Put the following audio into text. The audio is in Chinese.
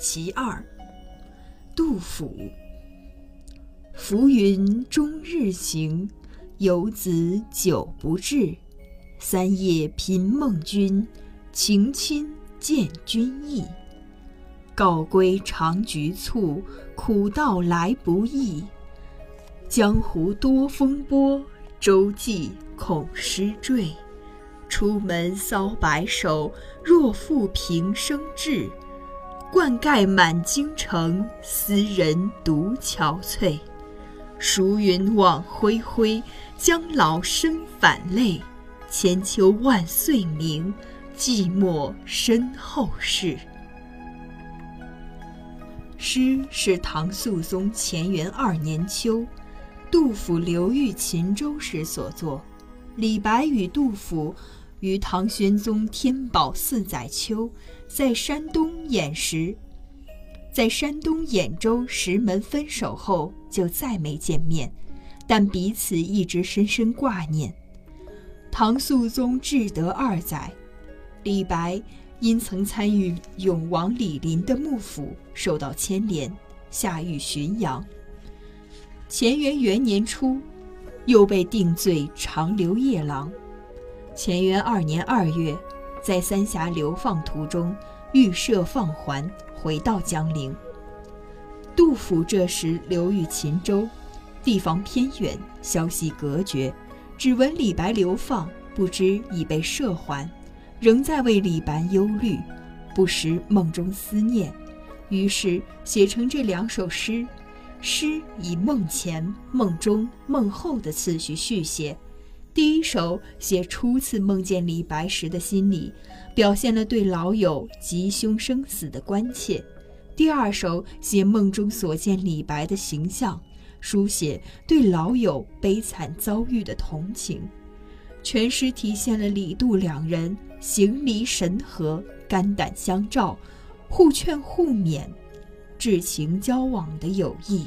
其二》杜甫。浮云终日行，游子久不至。三夜频梦君，情亲见君意。告归常局促，苦道来不易。江湖多风波，舟楫恐失坠。出门搔白首，若负平生志。冠盖满京城，斯人独憔悴。疏云往恢恢，将老身反泪。千秋万岁名，寂寞身后事。诗是唐肃宗乾元二年秋，杜甫流寓秦州时所作。李白与杜甫。于唐玄宗天宝四载秋，在山东兖石，在山东兖州石门分手后，就再没见面，但彼此一直深深挂念。唐肃宗至德二载，李白因曾参与永王李璘的幕府，受到牵连，下狱浔阳。乾元元年初，又被定罪长留夜郎。乾元二年二月，在三峡流放途中遇赦放还，回到江陵。杜甫这时流寓秦州，地方偏远，消息隔绝，只闻李白流放，不知已被赦还，仍在为李白忧虑，不时梦中思念，于是写成这两首诗。诗以梦前、梦中、梦后的次序续写。第一首写初次梦见李白时的心理，表现了对老友吉凶生死的关切；第二首写梦中所见李白的形象，书写对老友悲惨遭遇的同情。全诗体现了李杜两人形离神合、肝胆相照、互劝互勉、至情交往的友谊。